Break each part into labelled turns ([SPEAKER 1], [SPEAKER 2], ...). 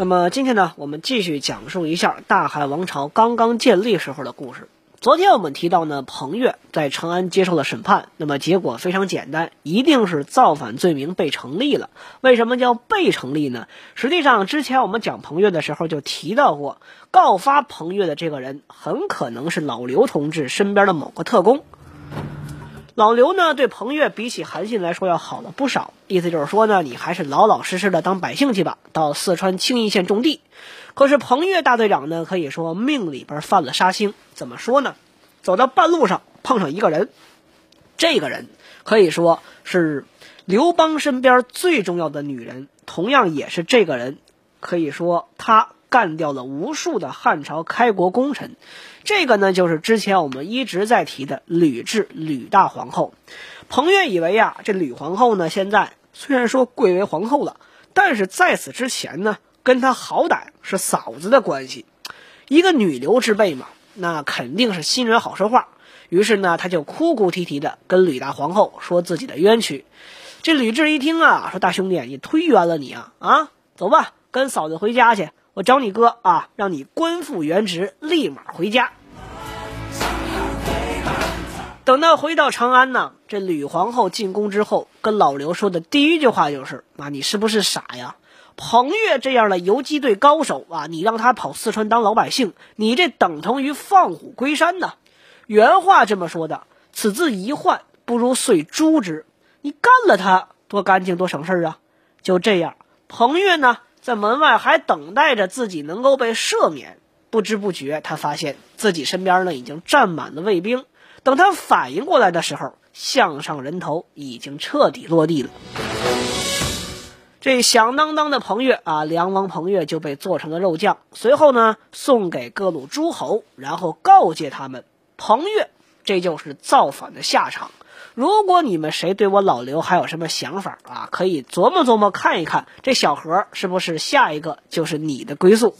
[SPEAKER 1] 那么今天呢，我们继续讲述一下大汉王朝刚刚建立时候的故事。昨天我们提到呢，彭越在长安接受了审判，那么结果非常简单，一定是造反罪名被成立了。为什么叫被成立呢？实际上，之前我们讲彭越的时候就提到过，告发彭越的这个人很可能是老刘同志身边的某个特工。老刘呢，对彭越比起韩信来说要好了不少。意思就是说呢，你还是老老实实的当百姓去吧，到四川青邑县种地。可是彭越大队长呢，可以说命里边犯了杀星。怎么说呢？走到半路上碰上一个人，这个人可以说是刘邦身边最重要的女人，同样也是这个人，可以说他干掉了无数的汉朝开国功臣。这个呢，就是之前我们一直在提的吕雉，吕大皇后。彭越以为呀，这吕皇后呢，现在虽然说贵为皇后了，但是在此之前呢，跟她好歹是嫂子的关系，一个女流之辈嘛，那肯定是新人好说话。于是呢，他就哭哭啼啼的跟吕大皇后说自己的冤屈。这吕雉一听啊，说大兄弟，你忒冤了你啊啊，走吧，跟嫂子回家去。我找你哥啊，让你官复原职，立马回家。等到回到长安呢，这吕皇后进宫之后，跟老刘说的第一句话就是：“啊，你是不是傻呀？彭越这样的游击队高手啊，你让他跑四川当老百姓，你这等同于放虎归山呐！”原话这么说的。此字一换，不如遂诛之。你干了他，多干净，多省事儿啊！就这样，彭越呢？在门外还等待着自己能够被赦免，不知不觉，他发现自己身边呢已经站满了卫兵。等他反应过来的时候，项上人头已经彻底落地了。这响当当的彭越啊，梁王彭越就被做成了肉酱，随后呢送给各路诸侯，然后告诫他们：彭越，这就是造反的下场。如果你们谁对我老刘还有什么想法啊，可以琢磨琢磨看一看，这小何是不是下一个就是你的归宿？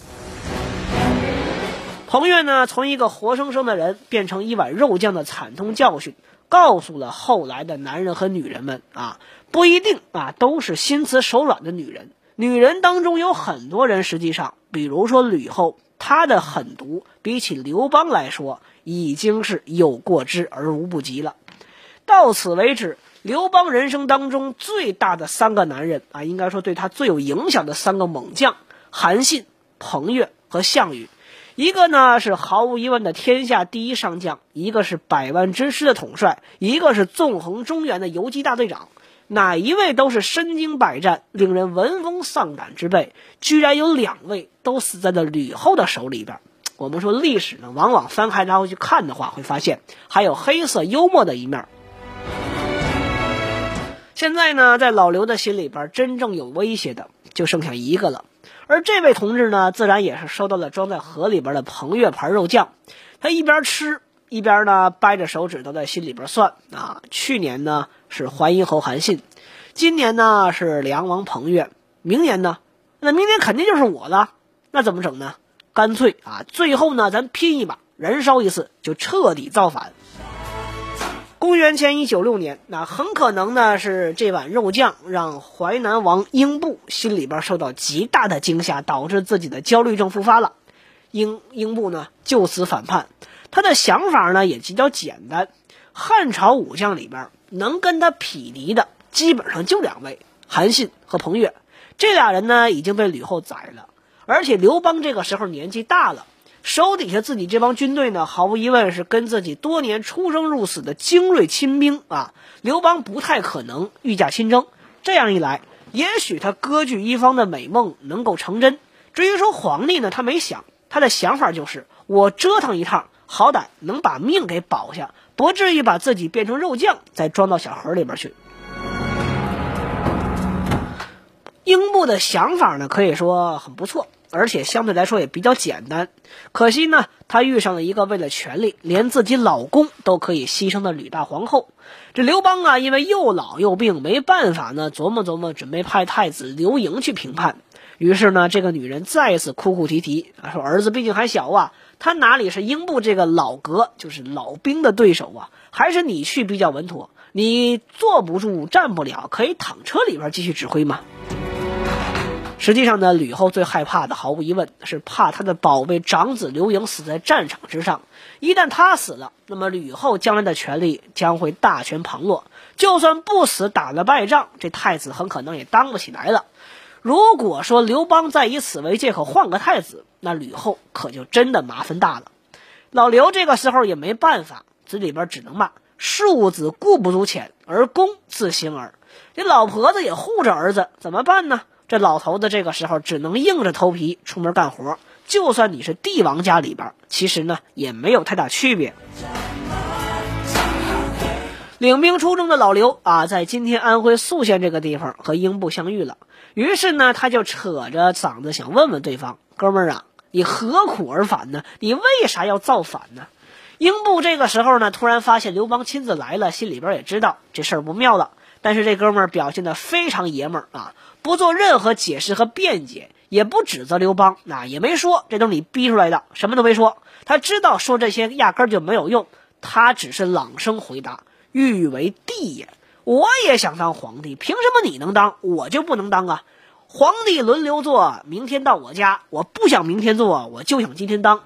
[SPEAKER 1] 彭越呢，从一个活生生的人变成一碗肉酱的惨痛教训，告诉了后来的男人和女人们啊，不一定啊都是心慈手软的女人，女人当中有很多人，实际上，比如说吕后，她的狠毒比起刘邦来说，已经是有过之而无不及了。到此为止，刘邦人生当中最大的三个男人啊，应该说对他最有影响的三个猛将：韩信、彭越和项羽。一个呢是毫无疑问的天下第一上将，一个是百万之师的统帅，一个是纵横中原的游击大队长。哪一位都是身经百战、令人闻风丧胆之辈，居然有两位都死在了吕后的手里边。我们说历史呢，往往翻开然后去看的话，会发现还有黑色幽默的一面。现在呢，在老刘的心里边，真正有威胁的就剩下一个了。而这位同志呢，自然也是收到了装在盒里边的彭越牌肉酱。他一边吃，一边呢掰着手指头在心里边算啊。去年呢是淮阴侯韩信，今年呢是梁王彭越，明年呢，那明年肯定就是我了。那怎么整呢？干脆啊，最后呢，咱拼一把，燃烧一次，就彻底造反。公元前一九六年，那很可能呢是这碗肉酱让淮南王英布心里边受到极大的惊吓，导致自己的焦虑症复发了。英英布呢就此反叛，他的想法呢也比较简单。汉朝武将里边能跟他匹敌的，基本上就两位：韩信和彭越。这俩人呢已经被吕后宰了，而且刘邦这个时候年纪大了。手底下自己这帮军队呢，毫无疑问是跟自己多年出生入死的精锐亲兵啊。刘邦不太可能御驾亲征，这样一来，也许他割据一方的美梦能够成真。至于说皇帝呢，他没想，他的想法就是我折腾一趟，好歹能把命给保下，不至于把自己变成肉酱，再装到小盒里边去。英布的想法呢，可以说很不错。而且相对来说也比较简单。可惜呢，她遇上了一个为了权力连自己老公都可以牺牲的吕大皇后。这刘邦啊，因为又老又病，没办法呢，琢磨琢磨，准备派太子刘盈去平叛。于是呢，这个女人再次哭哭啼啼啊，说儿子毕竟还小啊，他哪里是英布这个老革就是老兵的对手啊？还是你去比较稳妥。你坐不住，站不了，可以躺车里边继续指挥嘛？实际上呢，吕后最害怕的，毫无疑问是怕她的宝贝长子刘盈死在战场之上。一旦他死了，那么吕后将来的权力将会大权旁落。就算不死，打了败仗，这太子很可能也当不起来了。如果说刘邦再以此为借口换个太子，那吕后可就真的麻烦大了。老刘这个时候也没办法，嘴里边只能骂：“庶子固不足浅，而公自行耳。”这老婆子也护着儿子，怎么办呢？这老头子这个时候只能硬着头皮出门干活。就算你是帝王家里边，其实呢也没有太大区别。领兵出征的老刘啊，在今天安徽宿县这个地方和英布相遇了。于是呢，他就扯着嗓子想问问对方：“哥们儿啊，你何苦而返呢？你为啥要造反呢？”英布这个时候呢，突然发现刘邦亲自来了，心里边也知道这事儿不妙了。但是这哥们儿表现的非常爷们儿啊，不做任何解释和辩解，也不指责刘邦，那也没说这都是你逼出来的，什么都没说。他知道说这些压根就没有用，他只是朗声回答。欲为帝也，我也想当皇帝，凭什么你能当，我就不能当啊？皇帝轮流做，明天到我家，我不想明天做，我就想今天当。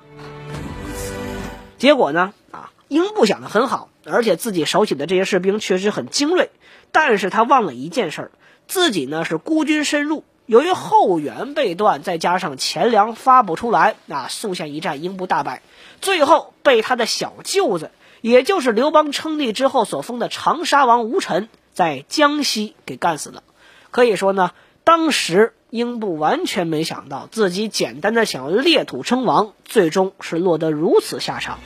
[SPEAKER 1] 结果呢？啊，英布想的很好，而且自己手起的这些士兵确实很精锐，但是他忘了一件事儿，自己呢是孤军深入，由于后援被断，再加上钱粮发不出来，那宿县一战英布大败，最后被他的小舅子。也就是刘邦称帝之后所封的长沙王吴臣，在江西给干死了。可以说呢，当时英布完全没想到自己简单的想要裂土称王，最终是落得如此下场。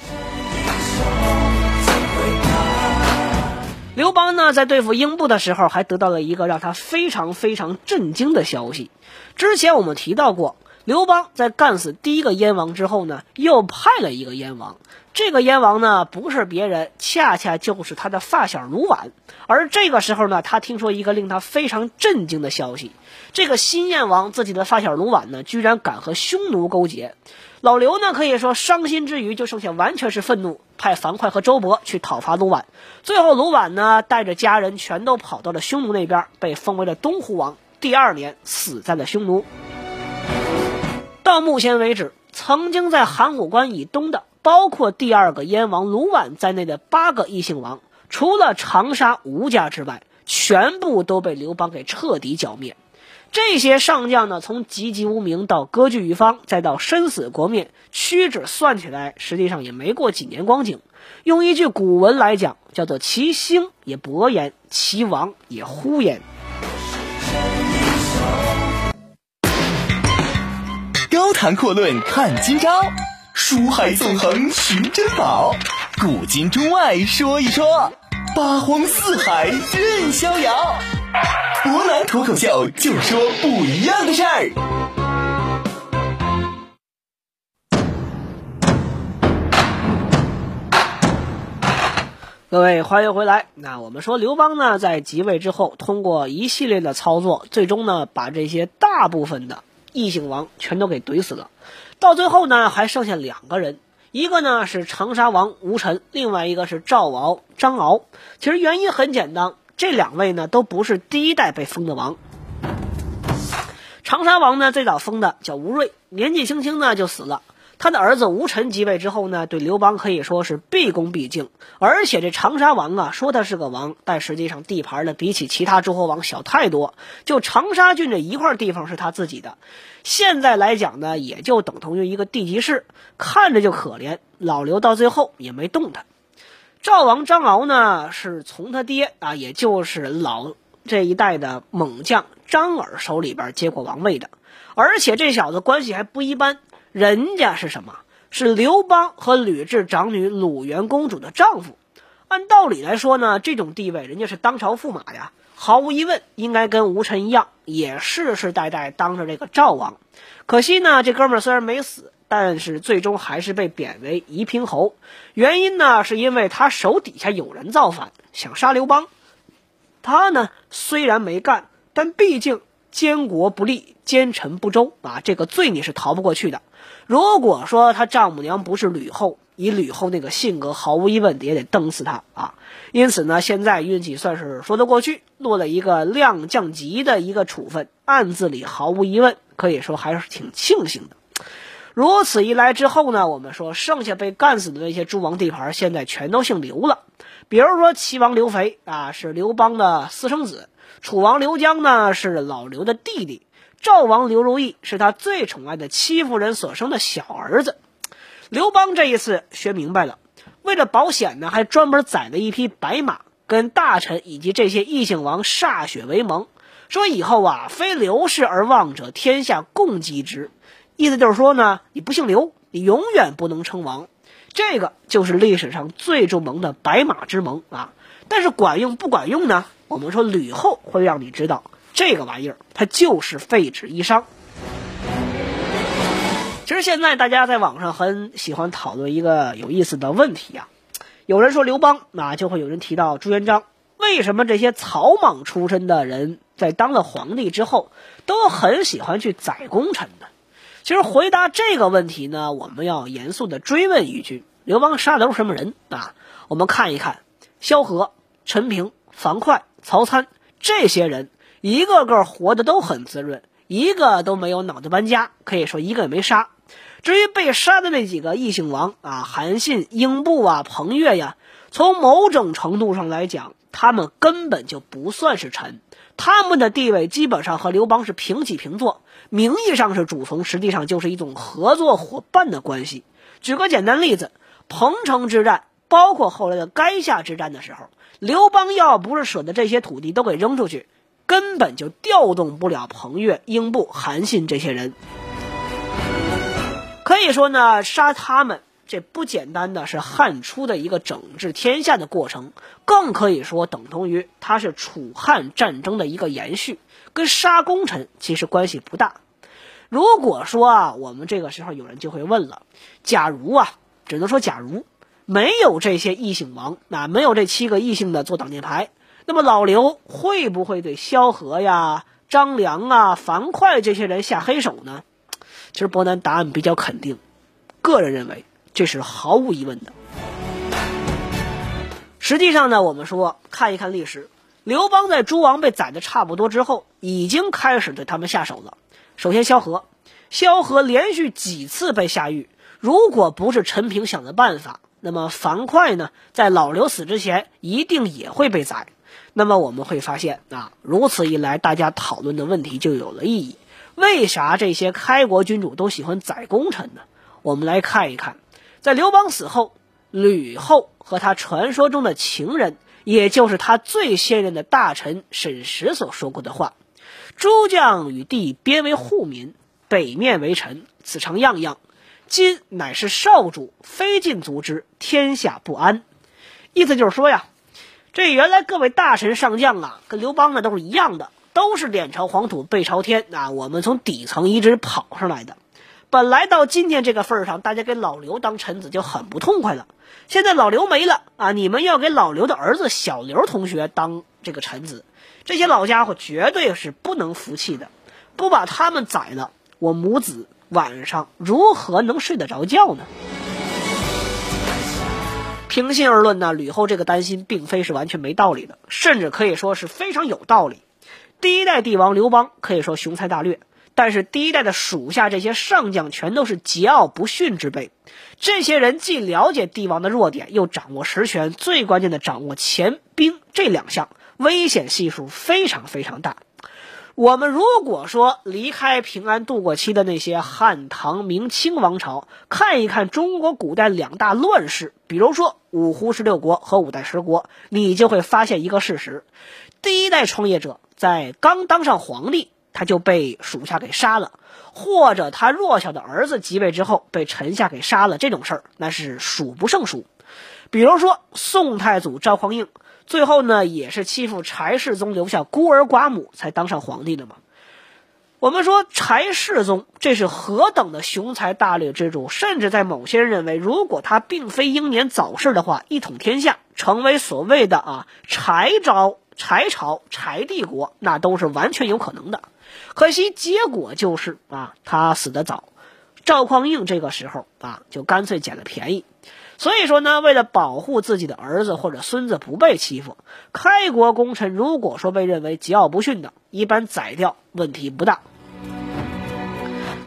[SPEAKER 1] 刘邦呢，在对付英布的时候，还得到了一个让他非常非常震惊的消息。之前我们提到过。刘邦在干死第一个燕王之后呢，又派了一个燕王。这个燕王呢，不是别人，恰恰就是他的发小卢绾。而这个时候呢，他听说一个令他非常震惊的消息：这个新燕王自己的发小卢绾呢，居然敢和匈奴勾结。老刘呢，可以说伤心之余，就剩下完全是愤怒，派樊哙和周勃去讨伐卢绾。最后，卢绾呢，带着家人全都跑到了匈奴那边，被封为了东胡王。第二年，死在了匈奴。到目前为止，曾经在函谷关以东的，包括第二个燕王卢绾在内的八个异姓王，除了长沙吴家之外，全部都被刘邦给彻底剿灭。这些上将呢，从籍籍无名到割据一方，再到身死国灭，屈指算起来，实际上也没过几年光景。用一句古文来讲，叫做“其兴也勃焉，其亡也忽焉”。
[SPEAKER 2] 高谈阔论看今朝，书海纵横寻珍宝，古今中外说一说，八荒四海任逍遥。博南脱口秀就说不一样的事儿。
[SPEAKER 1] 各位欢迎回来。那我们说刘邦呢，在即位之后，通过一系列的操作，最终呢，把这些大部分的。异姓王全都给怼死了，到最后呢，还剩下两个人，一个呢是长沙王吴臣，另外一个是赵敖张敖。其实原因很简单，这两位呢都不是第一代被封的王。长沙王呢最早封的叫吴瑞，年纪轻轻呢就死了。他的儿子吴臣即位之后呢，对刘邦可以说是毕恭毕敬。而且这长沙王啊，说他是个王，但实际上地盘呢比起其他诸侯王小太多。就长沙郡这一块地方是他自己的，现在来讲呢，也就等同于一个地级市，看着就可怜。老刘到最后也没动他。赵王张敖呢，是从他爹啊，也就是老这一代的猛将张耳手里边接过王位的，而且这小子关系还不一般。人家是什么？是刘邦和吕雉长女鲁元公主的丈夫。按道理来说呢，这种地位人家是当朝驸马呀。毫无疑问应该跟吴臣一样，也世世代代当着这个赵王。可惜呢，这哥们虽然没死，但是最终还是被贬为夷平侯。原因呢，是因为他手底下有人造反，想杀刘邦。他呢虽然没干，但毕竟监国不力，奸臣不周啊，这个罪你是逃不过去的。如果说他丈母娘不是吕后，以吕后那个性格，毫无疑问也得蹬死他啊！因此呢，现在运气算是说得过去，落了一个量降级的一个处分，暗子里毫无疑问可以说还是挺庆幸的。如此一来之后呢，我们说剩下被干死的那些诸王地盘，现在全都姓刘了。比如说齐王刘肥啊，是刘邦的私生子；楚王刘江呢，是老刘的弟弟；赵王刘如意是他最宠爱的戚夫人所生的小儿子。刘邦这一次学明白了，为了保险呢，还专门宰了一匹白马，跟大臣以及这些异姓王歃血为盟，说以后啊，非刘氏而望者，天下共击之。意思就是说呢，你不姓刘，你永远不能称王。这个就是历史上最著名的白马之盟啊。但是管用不管用呢？我们说吕后会让你知道，这个玩意儿它就是废纸一张。其实现在大家在网上很喜欢讨论一个有意思的问题啊，有人说刘邦，那就会有人提到朱元璋。为什么这些草莽出身的人在当了皇帝之后，都很喜欢去宰功臣呢？其实回答这个问题呢，我们要严肃的追问一句：刘邦杀的都是什么人啊？我们看一看萧何、陈平、樊哙、曹参这些人，一个个活的都很滋润，一个都没有脑袋搬家，可以说一个也没杀。至于被杀的那几个异姓王啊，韩信、英布啊、彭越呀，从某种程度上来讲，他们根本就不算是臣，他们的地位基本上和刘邦是平起平坐，名义上是主从，实际上就是一种合作伙伴的关系。举个简单例子，彭城之战，包括后来的垓下之战的时候，刘邦要不是舍得这些土地都给扔出去，根本就调动不了彭越、英布、韩信这些人。可以说呢，杀他们这不简单的是汉初的一个整治天下的过程，更可以说等同于它是楚汉战争的一个延续，跟杀功臣其实关系不大。如果说啊，我们这个时候有人就会问了：假如啊，只能说假如没有这些异姓王，那没有这七个异姓的做挡箭牌，那么老刘会不会对萧何呀、张良啊、樊哙这些人下黑手呢？其实伯南答案比较肯定，个人认为这是毫无疑问的。实际上呢，我们说看一看历史，刘邦在诸王被宰的差不多之后，已经开始对他们下手了。首先，萧何，萧何连续几次被下狱，如果不是陈平想的办法，那么樊哙呢，在老刘死之前一定也会被宰。那么我们会发现啊，如此一来，大家讨论的问题就有了意义。为啥这些开国君主都喜欢宰功臣呢？我们来看一看，在刘邦死后，吕后和他传说中的情人，也就是他最信任的大臣沈石所说过的话：“诸将与帝编为户民，北面为臣，此诚样样。今乃是少主，非尽足之，天下不安。”意思就是说呀，这原来各位大臣上将啊，跟刘邦呢都是一样的。都是脸朝黄土背朝天啊！我们从底层一直跑上来的，本来到今天这个份上，大家给老刘当臣子就很不痛快了。现在老刘没了啊，你们要给老刘的儿子小刘同学当这个臣子，这些老家伙绝对是不能服气的。不把他们宰了，我母子晚上如何能睡得着觉呢？平心而论呢，吕后这个担心并非是完全没道理的，甚至可以说是非常有道理。第一代帝王刘邦可以说雄才大略，但是第一代的属下这些上将全都是桀骜不驯之辈。这些人既了解帝王的弱点，又掌握实权，最关键的掌握钱兵这两项，危险系数非常非常大。我们如果说离开平安度过期的那些汉唐明清王朝，看一看中国古代两大乱世，比如说五胡十六国和五代十国，你就会发现一个事实：第一代创业者。在刚当上皇帝，他就被属下给杀了，或者他弱小的儿子即位之后被臣下给杀了，这种事儿那是数不胜数。比如说宋太祖赵匡胤，最后呢，也是欺负柴世宗留下孤儿寡母才当上皇帝的嘛。我们说柴世宗这是何等的雄才大略之主，甚至在某些人认为，如果他并非英年早逝的话，一统天下，成为所谓的啊柴朝、柴朝、柴帝国，那都是完全有可能的。可惜结果就是啊，他死得早。赵匡胤这个时候啊，就干脆捡了便宜。所以说呢，为了保护自己的儿子或者孙子不被欺负，开国功臣如果说被认为桀骜不驯的，一般宰掉问题不大。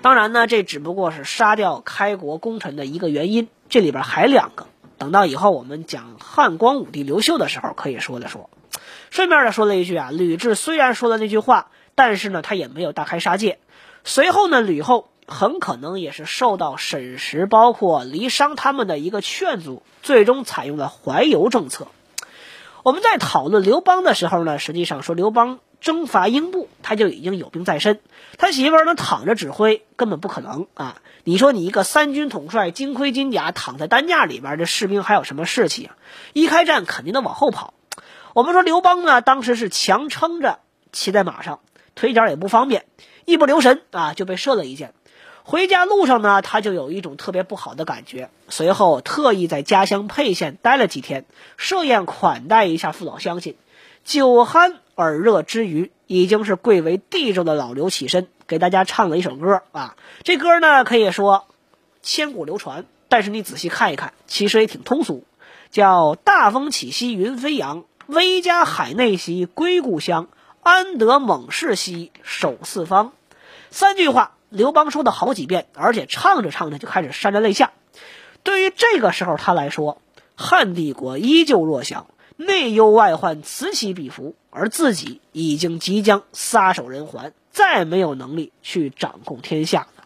[SPEAKER 1] 当然呢，这只不过是杀掉开国功臣的一个原因，这里边还两个。等到以后我们讲汉光武帝刘秀的时候，可以说了说。顺便的说了一句啊，吕雉虽然说了那句话，但是呢，他也没有大开杀戒。随后呢，吕后。很可能也是受到沈石、包括黎商他们的一个劝阻，最终采用了怀柔政策。我们在讨论刘邦的时候呢，实际上说刘邦征伐英布，他就已经有兵在身，他媳妇儿呢躺着指挥根本不可能啊！你说你一个三军统帅，金盔金甲，躺在担架里边，这士兵还有什么士气啊？一开战肯定得往后跑。我们说刘邦呢，当时是强撑着骑在马上，腿脚也不方便，一不留神啊就被射了一箭。回家路上呢，他就有一种特别不好的感觉。随后特意在家乡沛县待了几天，设宴款待一下父老乡亲。酒酣耳热之余，已经是贵为帝州的老刘起身给大家唱了一首歌啊。这歌呢可以说千古流传，但是你仔细看一看，其实也挺通俗，叫“大风起兮云飞扬，威加海内兮归故乡，安得猛士兮守四方”。三句话。刘邦说的好几遍，而且唱着唱着就开始潸然泪下。对于这个时候他来说，汉帝国依旧弱小，内忧外患此起彼伏，而自己已经即将撒手人寰，再没有能力去掌控天下了。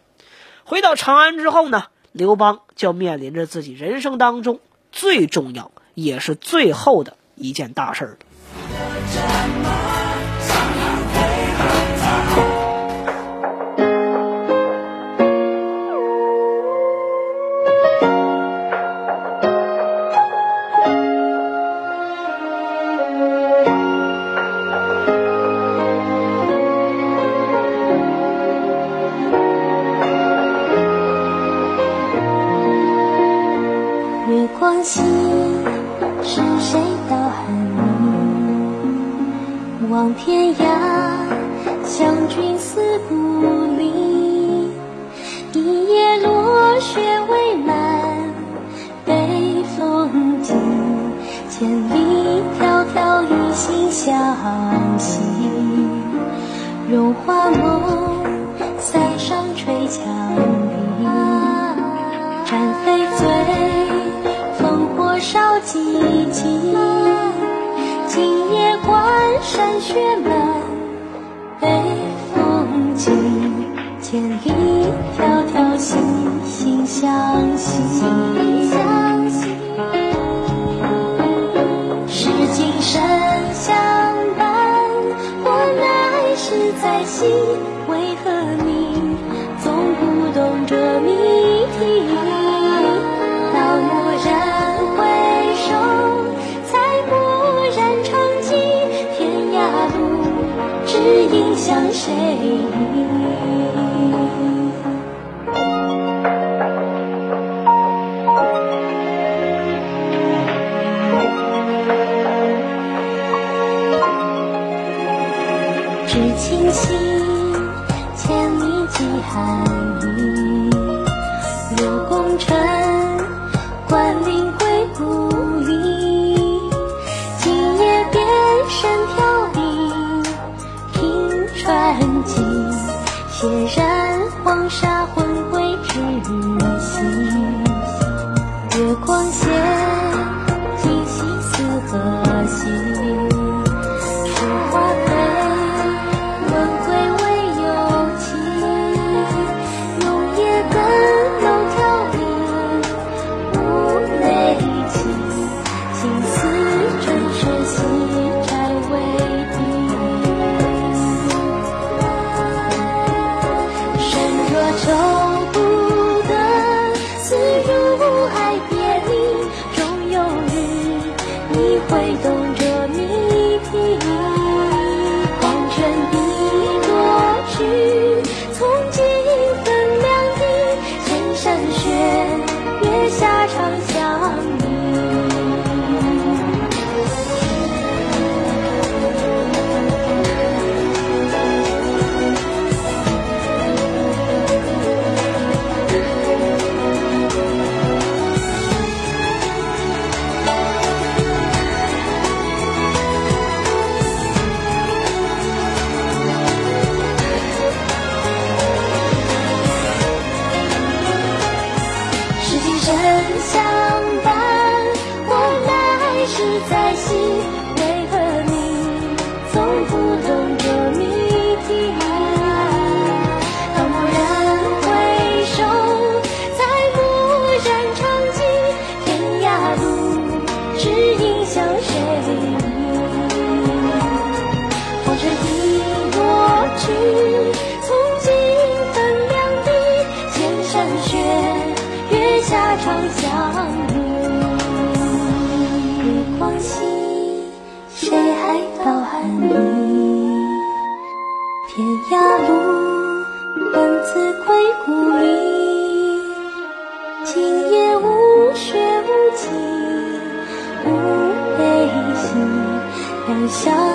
[SPEAKER 1] 回到长安之后呢，刘邦就面临着自己人生当中最重要也是最后的一件大事儿。
[SPEAKER 3] 情是谁道恨你？望天涯，相君思故里。一夜落雪未满，北风急，千里迢迢一心相系。融化梦，塞上吹角。山雪满，北风紧，千里迢迢心心相惜。是今生相伴，我来世再惜。为。谁？知青青千里寄寒。影向谁迷？红尘已过去，两